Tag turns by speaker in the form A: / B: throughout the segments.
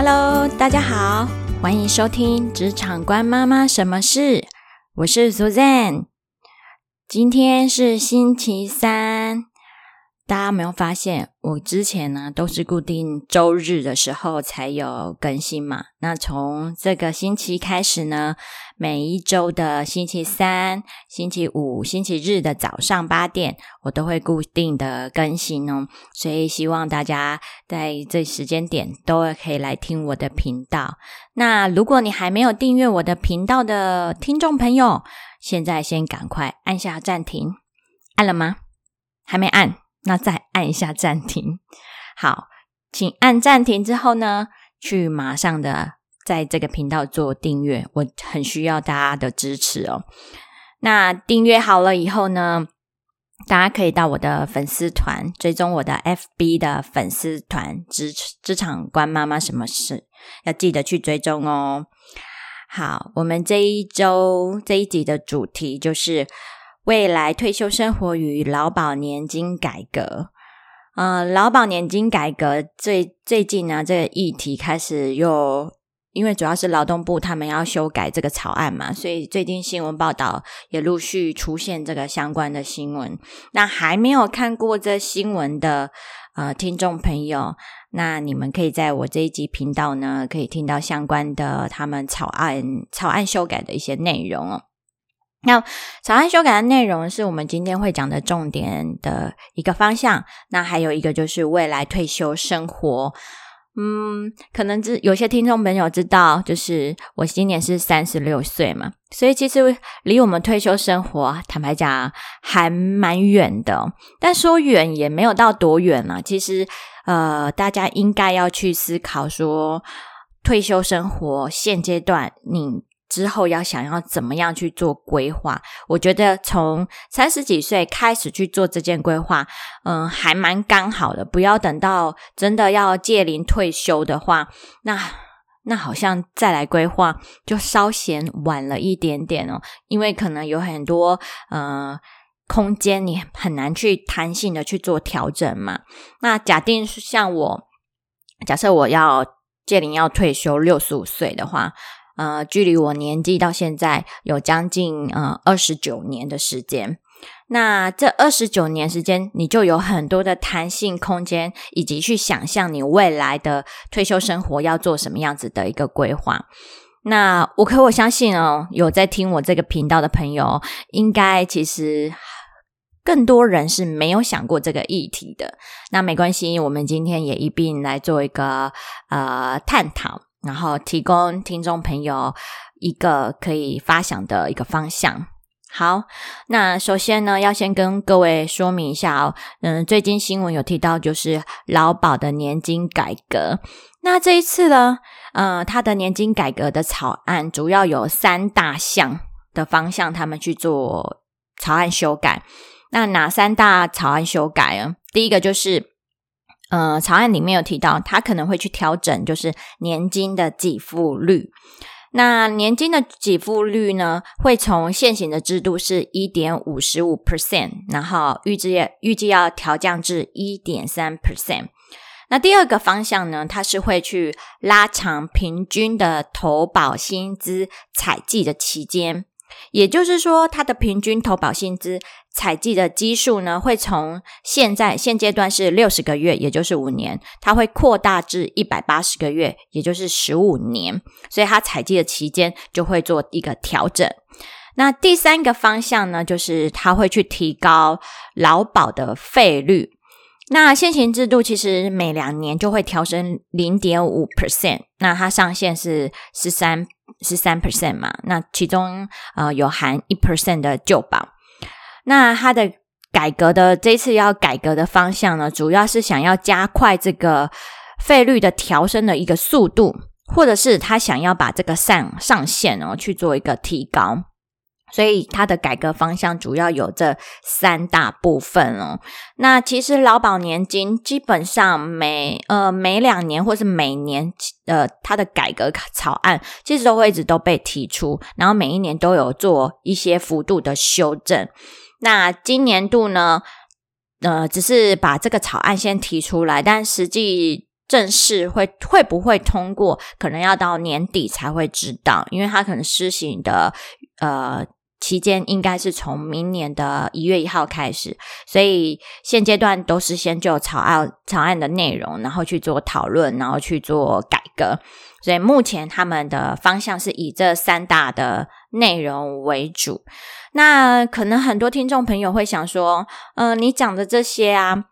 A: Hello，大家好，欢迎收听《职场关妈妈什么事》，我是 Suzanne。今天是星期三，大家有没有发现，我之前呢都是固定周日的时候才有更新嘛？那从这个星期开始呢，每一周的星期三、星期五、星期日的早上八点，我都会固定的更新哦。所以希望大家在这时间点都可以来听我的频道。那如果你还没有订阅我的频道的听众朋友，现在先赶快按下暂停，按了吗？还没按，那再按一下暂停。好，请按暂停之后呢，去马上的在这个频道做订阅，我很需要大家的支持哦。那订阅好了以后呢，大家可以到我的粉丝团追踪我的 FB 的粉丝团职职场关妈妈什么事，要记得去追踪哦。好，我们这一周这一集的主题就是未来退休生活与劳保年金改革。呃，劳保年金改革最最近呢，这个议题开始又因为主要是劳动部他们要修改这个草案嘛，所以最近新闻报道也陆续出现这个相关的新闻。那还没有看过这新闻的呃听众朋友。那你们可以在我这一集频道呢，可以听到相关的他们草案草案修改的一些内容哦。那草案修改的内容是我们今天会讲的重点的一个方向。那还有一个就是未来退休生活。嗯，可能知有些听众朋友知道，就是我今年是三十六岁嘛，所以其实离我们退休生活，坦白讲还蛮远的。但说远也没有到多远啊，其实。呃，大家应该要去思考说，退休生活现阶段你之后要想要怎么样去做规划？我觉得从三十几岁开始去做这件规划，嗯，还蛮刚好的。不要等到真的要届龄退休的话，那那好像再来规划就稍显晚了一点点哦，因为可能有很多呃。空间你很难去弹性的去做调整嘛？那假定像我，假设我要届龄要退休六十五岁的话，呃，距离我年纪到现在有将近呃二十九年的时间。那这二十九年时间，你就有很多的弹性空间，以及去想象你未来的退休生活要做什么样子的一个规划。那我可我相信哦，有在听我这个频道的朋友，应该其实。更多人是没有想过这个议题的，那没关系，我们今天也一并来做一个呃探讨，然后提供听众朋友一个可以发想的一个方向。好，那首先呢，要先跟各位说明一下哦，嗯，最近新闻有提到就是劳保的年金改革，那这一次呢，呃，他的年金改革的草案主要有三大项的方向，他们去做草案修改。那哪三大草案修改啊？第一个就是，呃，草案里面有提到，他可能会去调整，就是年金的给付率。那年金的给付率呢，会从现行的制度是一点五十五 percent，然后预计预计要调降至一点三 percent。那第二个方向呢，它是会去拉长平均的投保薪资采计的期间。也就是说，它的平均投保薪资采计的基数呢，会从现在现阶段是六十个月，也就是五年，它会扩大至一百八十个月，也就是十五年，所以它采计的期间就会做一个调整。那第三个方向呢，就是它会去提高劳保的费率。那现行制度其实每两年就会调升零点五 percent，那它上限是十三。十三 percent 嘛？那其中呃有含一 percent 的旧保。那它的改革的这次要改革的方向呢，主要是想要加快这个费率的调升的一个速度，或者是他想要把这个上上限哦去做一个提高。所以它的改革方向主要有这三大部分哦。那其实劳保年金基本上每呃每两年或是每年呃它的改革草案其实都会一直都被提出，然后每一年都有做一些幅度的修正。那今年度呢，呃只是把这个草案先提出来，但实际正式会会不会通过，可能要到年底才会知道，因为它可能施行的呃。期间应该是从明年的一月一号开始，所以现阶段都是先就草案草案的内容，然后去做讨论，然后去做改革。所以目前他们的方向是以这三大的内容为主。那可能很多听众朋友会想说，嗯，你讲的这些啊。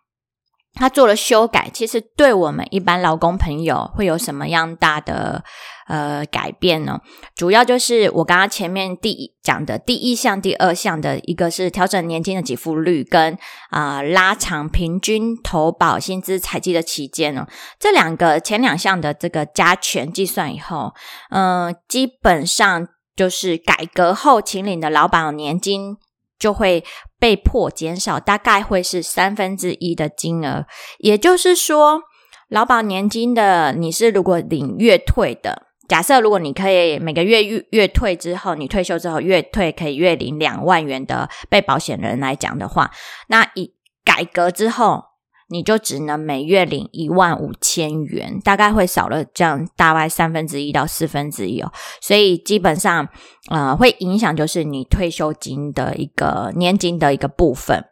A: 他做了修改，其实对我们一般劳工朋友会有什么样大的呃改变呢？主要就是我刚刚前面第一讲的第一项、第二项的一个是调整年金的给付率，跟啊拉长平均投保薪资采集的期间呢。这两个前两项的这个加权计算以后，嗯，基本上就是改革后秦岭的劳保年金。就会被迫减少，大概会是三分之一的金额。也就是说，劳保年金的你是如果领月退的，假设如果你可以每个月月月退之后，你退休之后月退可以月领两万元的被保险人来讲的话，那以改革之后。你就只能每月领一万五千元，大概会少了这样大概三分之一到四分之一哦，所以基本上呃会影响就是你退休金的一个年金的一个部分。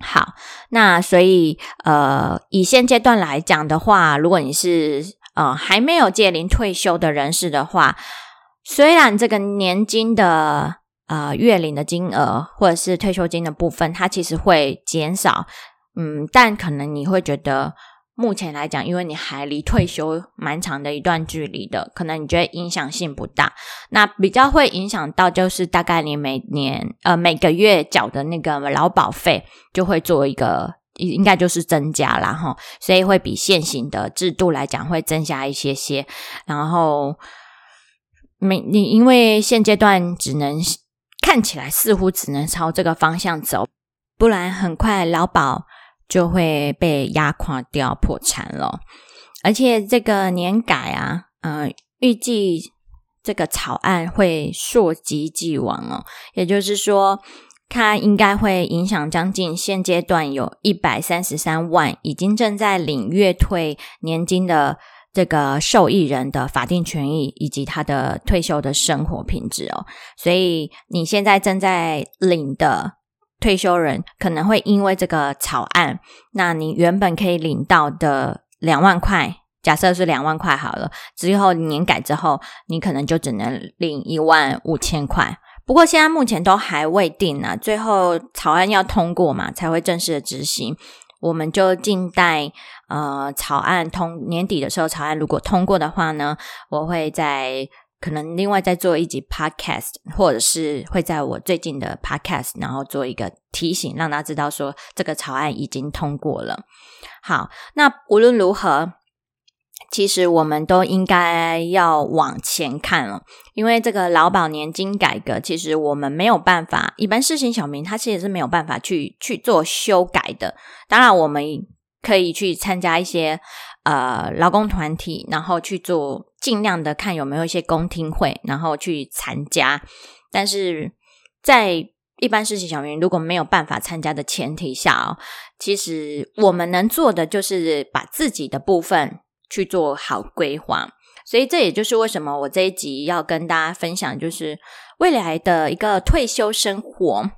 A: 好，那所以呃以现阶段来讲的话，如果你是呃还没有届龄退休的人士的话，虽然这个年金的呃月领的金额或者是退休金的部分，它其实会减少。嗯，但可能你会觉得，目前来讲，因为你还离退休蛮长的一段距离的，可能你觉得影响性不大。那比较会影响到，就是大概你每年呃每个月缴的那个劳保费，就会做一个应该就是增加了哈，所以会比现行的制度来讲会增加一些些。然后没你因为现阶段只能看起来似乎只能朝这个方向走，不然很快劳保。就会被压垮掉、破产了。而且这个年改啊，呃，预计这个草案会溯及既往哦，也就是说，它应该会影响将近现阶段有一百三十三万已经正在领月退年金的这个受益人的法定权益以及他的退休的生活品质哦。所以你现在正在领的。退休人可能会因为这个草案，那你原本可以领到的两万块，假设是两万块好了，之后年改之后，你可能就只能领一万五千块。不过现在目前都还未定呢，最后草案要通过嘛，才会正式的执行。我们就静待呃草案通年底的时候，草案如果通过的话呢，我会在。可能另外再做一集 podcast，或者是会在我最近的 podcast，然后做一个提醒，让大家知道说这个草案已经通过了。好，那无论如何，其实我们都应该要往前看了，因为这个劳保年金改革，其实我们没有办法，一般市行小民他其实是没有办法去去做修改的。当然，我们可以去参加一些呃劳工团体，然后去做。尽量的看有没有一些公听会，然后去参加。但是在一般事情小民如果没有办法参加的前提下哦，其实我们能做的就是把自己的部分去做好规划。所以这也就是为什么我这一集要跟大家分享，就是未来的一个退休生活，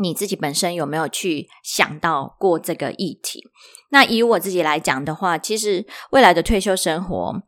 A: 你自己本身有没有去想到过这个议题？那以我自己来讲的话，其实未来的退休生活。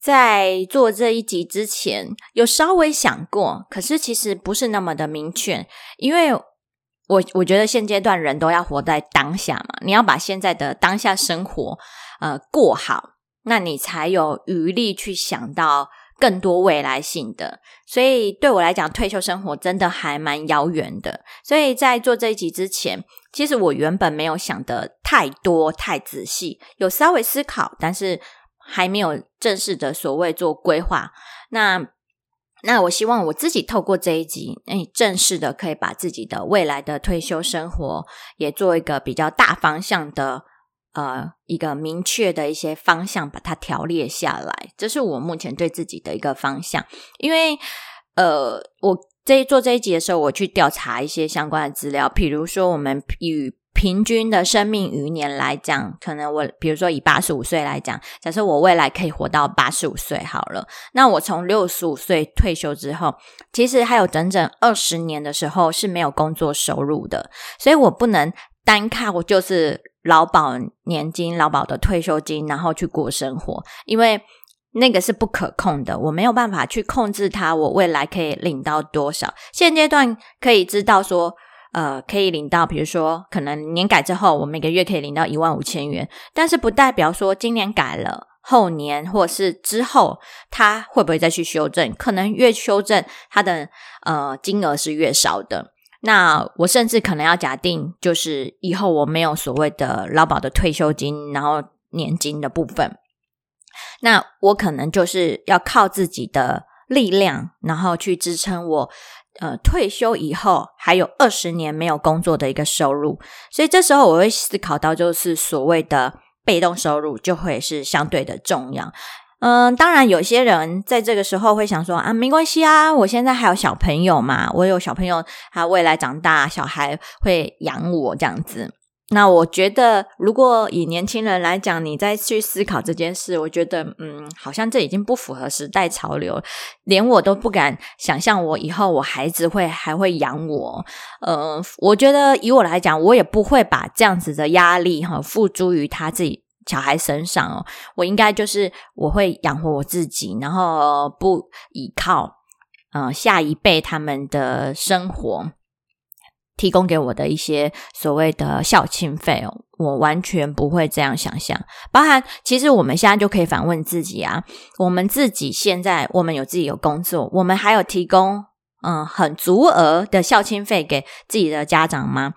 A: 在做这一集之前，有稍微想过，可是其实不是那么的明确，因为我我觉得现阶段人都要活在当下嘛，你要把现在的当下生活呃过好，那你才有余力去想到更多未来性的。所以对我来讲，退休生活真的还蛮遥远的。所以在做这一集之前，其实我原本没有想的太多太仔细，有稍微思考，但是。还没有正式的所谓做规划，那那我希望我自己透过这一集，哎，正式的可以把自己的未来的退休生活也做一个比较大方向的呃一个明确的一些方向，把它条列下来。这是我目前对自己的一个方向，因为呃，我这做这一集的时候，我去调查一些相关的资料，比如说我们与平均的生命余年来讲，可能我比如说以八十五岁来讲，假设我未来可以活到八十五岁好了，那我从六十五岁退休之后，其实还有整整二十年的时候是没有工作收入的，所以我不能单靠我就是劳保年金、劳保的退休金，然后去过生活，因为那个是不可控的，我没有办法去控制它，我未来可以领到多少。现阶段可以知道说。呃，可以领到，比如说，可能年改之后，我每个月可以领到一万五千元，但是不代表说今年改了，后年或是之后，它会不会再去修正？可能越修正，它的呃金额是越少的。那我甚至可能要假定，就是以后我没有所谓的劳保的退休金，然后年金的部分，那我可能就是要靠自己的力量，然后去支撑我。呃，退休以后还有二十年没有工作的一个收入，所以这时候我会思考到，就是所谓的被动收入就会是相对的重要。嗯，当然有些人在这个时候会想说啊，没关系啊，我现在还有小朋友嘛，我有小朋友，他未来长大，小孩会养我这样子。那我觉得，如果以年轻人来讲，你再去思考这件事，我觉得，嗯，好像这已经不符合时代潮流，连我都不敢想象，我以后我孩子会还会养我。呃，我觉得以我来讲，我也不会把这样子的压力哈付诸于他自己小孩身上哦。我应该就是我会养活我自己，然后不依靠嗯下一辈他们的生活。提供给我的一些所谓的孝亲费哦，我完全不会这样想象。包含其实我们现在就可以反问自己啊，我们自己现在我们有自己有工作，我们还有提供嗯很足额的孝亲费给自己的家长吗？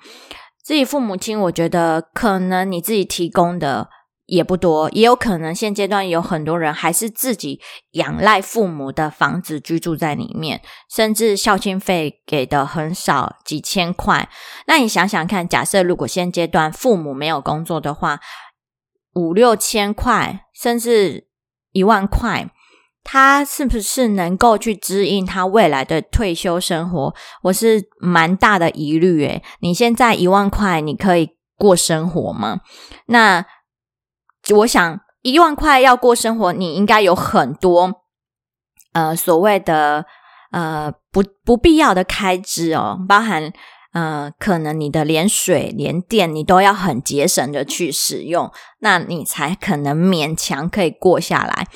A: 自己父母亲，我觉得可能你自己提供的。也不多，也有可能现阶段有很多人还是自己仰赖父母的房子居住在里面，甚至孝亲费给的很少，几千块。那你想想看，假设如果现阶段父母没有工作的话，五六千块，甚至一万块，他是不是能够去支应他未来的退休生活？我是蛮大的疑虑。诶，你现在一万块，你可以过生活吗？那？我想一万块要过生活，你应该有很多呃所谓的呃不不必要的开支哦，包含呃可能你的连水连电你都要很节省的去使用，那你才可能勉强可以过下来。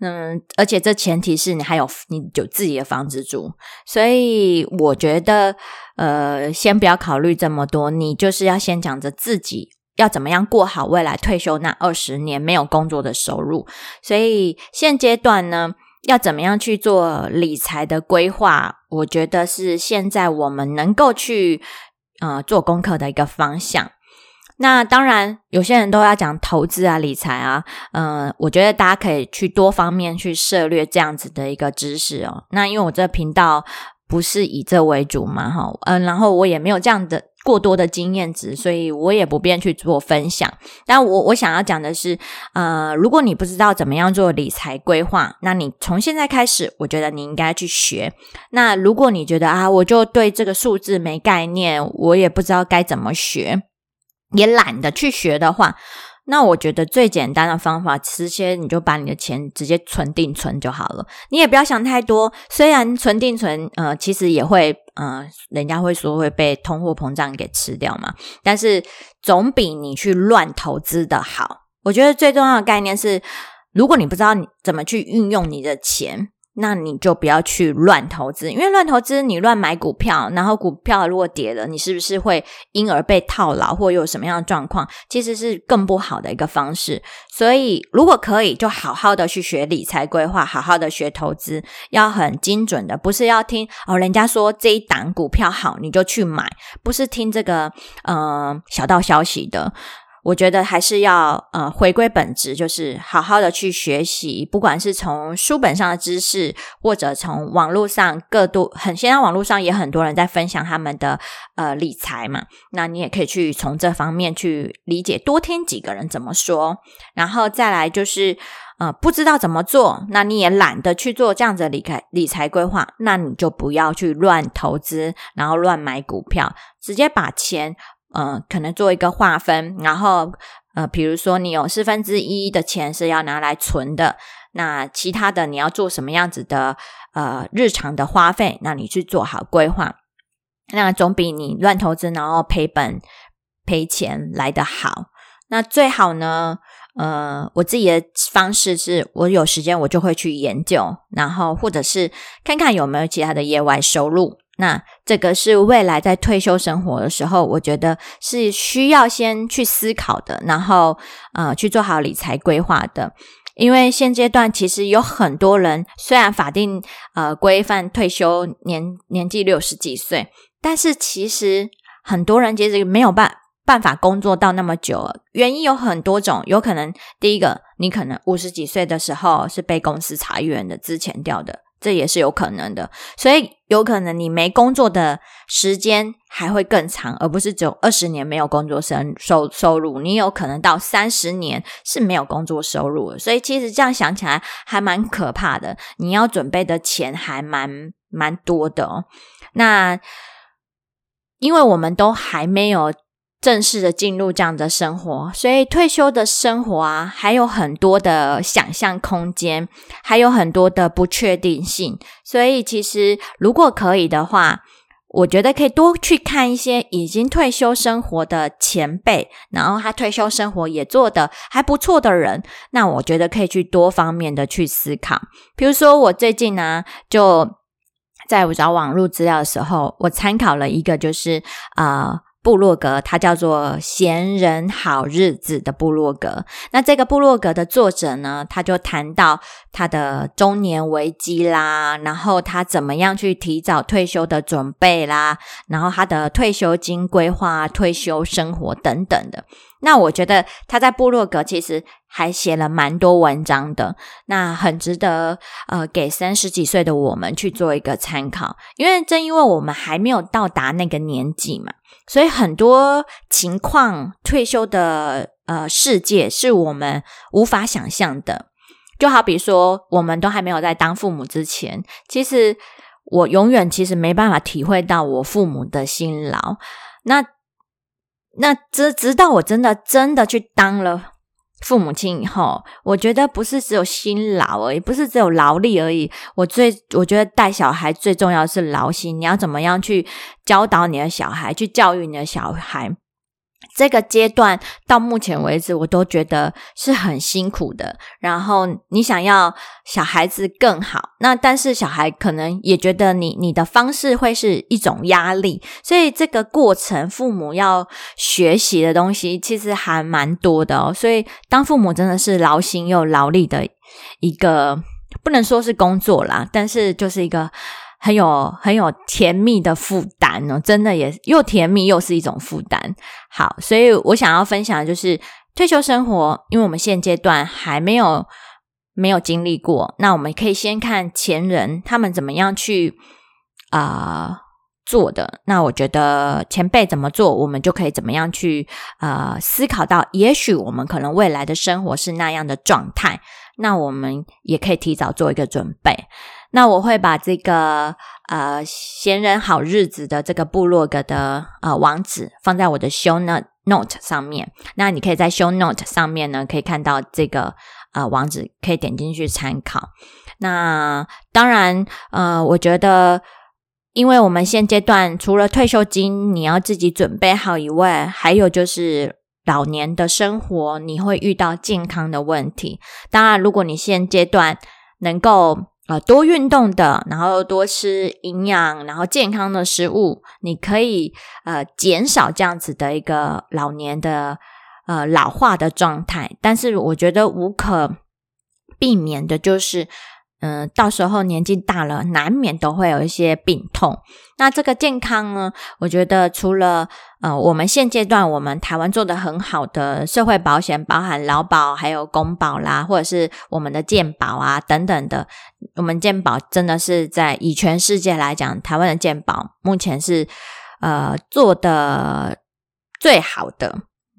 A: 嗯，而且这前提是你还有你有自己的房子住，所以我觉得呃先不要考虑这么多，你就是要先讲着自己。要怎么样过好未来退休那二十年没有工作的收入？所以现阶段呢，要怎么样去做理财的规划？我觉得是现在我们能够去呃做功课的一个方向。那当然，有些人都要讲投资啊、理财啊，嗯，我觉得大家可以去多方面去涉略这样子的一个知识哦。那因为我这个频道不是以这为主嘛，哈，嗯，然后我也没有这样的。过多的经验值，所以我也不便去做分享。但我我想要讲的是，呃，如果你不知道怎么样做理财规划，那你从现在开始，我觉得你应该去学。那如果你觉得啊，我就对这个数字没概念，我也不知道该怎么学，也懒得去学的话。那我觉得最简单的方法，直接你就把你的钱直接存定存就好了。你也不要想太多。虽然存定存，呃，其实也会，呃，人家会说会被通货膨胀给吃掉嘛。但是总比你去乱投资的好。我觉得最重要的概念是，如果你不知道你怎么去运用你的钱。那你就不要去乱投资，因为乱投资，你乱买股票，然后股票如果跌了，你是不是会因而被套牢，或有什么样的状况？其实是更不好的一个方式。所以，如果可以，就好好的去学理财规划，好好的学投资，要很精准的，不是要听哦，人家说这一档股票好，你就去买，不是听这个嗯小道消息的。我觉得还是要呃回归本质，就是好好的去学习，不管是从书本上的知识，或者从网络上各度很现在网络上也很多人在分享他们的呃理财嘛，那你也可以去从这方面去理解，多听几个人怎么说，然后再来就是呃不知道怎么做，那你也懒得去做这样子的理财理财规划，那你就不要去乱投资，然后乱买股票，直接把钱。呃，可能做一个划分，然后呃，比如说你有四分之一的钱是要拿来存的，那其他的你要做什么样子的呃日常的花费，那你去做好规划，那总比你乱投资然后赔本赔钱来的好。那最好呢？呃，我自己的方式是我有时间我就会去研究，然后或者是看看有没有其他的业外收入。那这个是未来在退休生活的时候，我觉得是需要先去思考的，然后呃去做好理财规划的。因为现阶段其实有很多人，虽然法定呃规范退休年年纪六十几岁，但是其实很多人其实没有办。办法工作到那么久，原因有很多种，有可能第一个，你可能五十几岁的时候是被公司裁员的，之前掉的，这也是有可能的。所以有可能你没工作的时间还会更长，而不是只有二十年没有工作收收收入，你有可能到三十年是没有工作收入。所以其实这样想起来还蛮可怕的，你要准备的钱还蛮蛮多的。哦那因为我们都还没有。正式的进入这样的生活，所以退休的生活啊，还有很多的想象空间，还有很多的不确定性。所以，其实如果可以的话，我觉得可以多去看一些已经退休生活的前辈，然后他退休生活也做的还不错的人。那我觉得可以去多方面的去思考。比如说，我最近呢，就在我找网络资料的时候，我参考了一个，就是啊。部落格，它叫做“闲人好日子”的部落格。那这个部落格的作者呢，他就谈到他的中年危机啦，然后他怎么样去提早退休的准备啦，然后他的退休金规划、退休生活等等的。那我觉得他在部落格其实还写了蛮多文章的，那很值得呃给三十几岁的我们去做一个参考。因为正因为我们还没有到达那个年纪嘛。所以很多情况，退休的呃世界是我们无法想象的。就好比说，我们都还没有在当父母之前，其实我永远其实没办法体会到我父母的辛劳。那那直直到我真的真的去当了。父母亲以后，我觉得不是只有辛劳而已，不是只有劳力而已。我最我觉得带小孩最重要是劳心，你要怎么样去教导你的小孩，去教育你的小孩。这个阶段到目前为止，我都觉得是很辛苦的。然后你想要小孩子更好，那但是小孩可能也觉得你你的方式会是一种压力，所以这个过程父母要学习的东西其实还蛮多的哦。所以当父母真的是劳心又劳力的一个，不能说是工作啦，但是就是一个。很有很有甜蜜的负担哦，真的也又甜蜜又是一种负担。好，所以我想要分享的就是退休生活，因为我们现阶段还没有没有经历过，那我们可以先看前人他们怎么样去啊做的。那我觉得前辈怎么做，我们就可以怎么样去呃思考到，也许我们可能未来的生活是那样的状态，那我们也可以提早做一个准备。那我会把这个呃闲人好日子的这个部落格的呃网址放在我的 show note 上面。那你可以在 show note 上面呢，可以看到这个呃网址，可以点进去参考。那当然呃，我觉得，因为我们现阶段除了退休金你要自己准备好以外，还有就是老年的生活你会遇到健康的问题。当然，如果你现阶段能够呃，多运动的，然后多吃营养，然后健康的食物，你可以呃减少这样子的一个老年的呃老化的状态。但是我觉得无可避免的就是。嗯，到时候年纪大了，难免都会有一些病痛。那这个健康呢？我觉得除了呃，我们现阶段我们台湾做的很好的社会保险，包含劳保、还有公保啦，或者是我们的健保啊等等的，我们健保真的是在以全世界来讲，台湾的健保目前是呃做的最好的。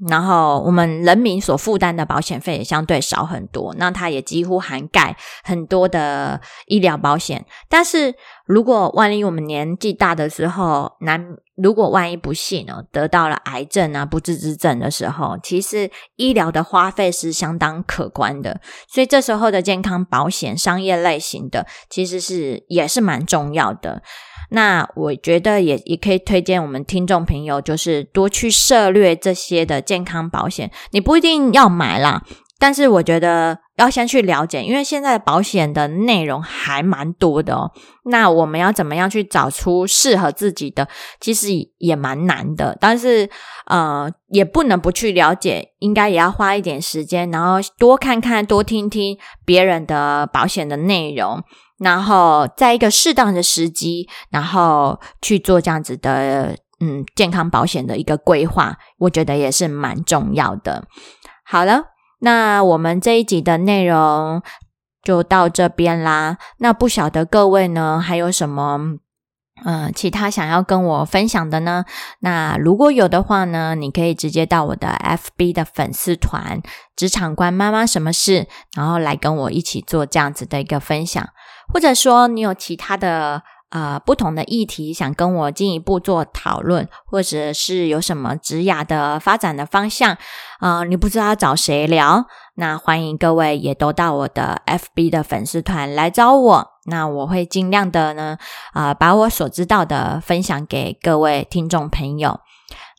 A: 然后我们人民所负担的保险费也相对少很多，那它也几乎涵盖很多的医疗保险。但是如果万一我们年纪大的时候，难如果万一不幸哦得到了癌症啊不治之症的时候，其实医疗的花费是相当可观的。所以这时候的健康保险，商业类型的其实是也是蛮重要的。那我觉得也也可以推荐我们听众朋友，就是多去涉略这些的健康保险。你不一定要买啦，但是我觉得要先去了解，因为现在的保险的内容还蛮多的哦。那我们要怎么样去找出适合自己的，其实也蛮难的。但是呃，也不能不去了解，应该也要花一点时间，然后多看看、多听听别人的保险的内容。然后在一个适当的时机，然后去做这样子的嗯健康保险的一个规划，我觉得也是蛮重要的。好了，那我们这一集的内容就到这边啦。那不晓得各位呢还有什么嗯其他想要跟我分享的呢？那如果有的话呢，你可以直接到我的 FB 的粉丝团“职场官妈妈什么事”，然后来跟我一起做这样子的一个分享。或者说你有其他的呃不同的议题想跟我进一步做讨论，或者是有什么职涯的发展的方向啊，你不知道找谁聊，那欢迎各位也都到我的 FB 的粉丝团来找我，那我会尽量的呢啊把我所知道的分享给各位听众朋友。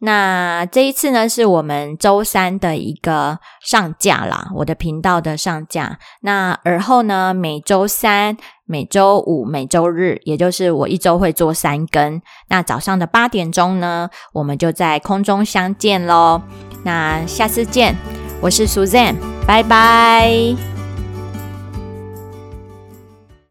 A: 那这一次呢，是我们周三的一个上架啦，我的频道的上架。那而后呢，每周三、每周五、每周日，也就是我一周会做三更。那早上的八点钟呢，我们就在空中相见喽。那下次见，我是 Suzanne，拜拜。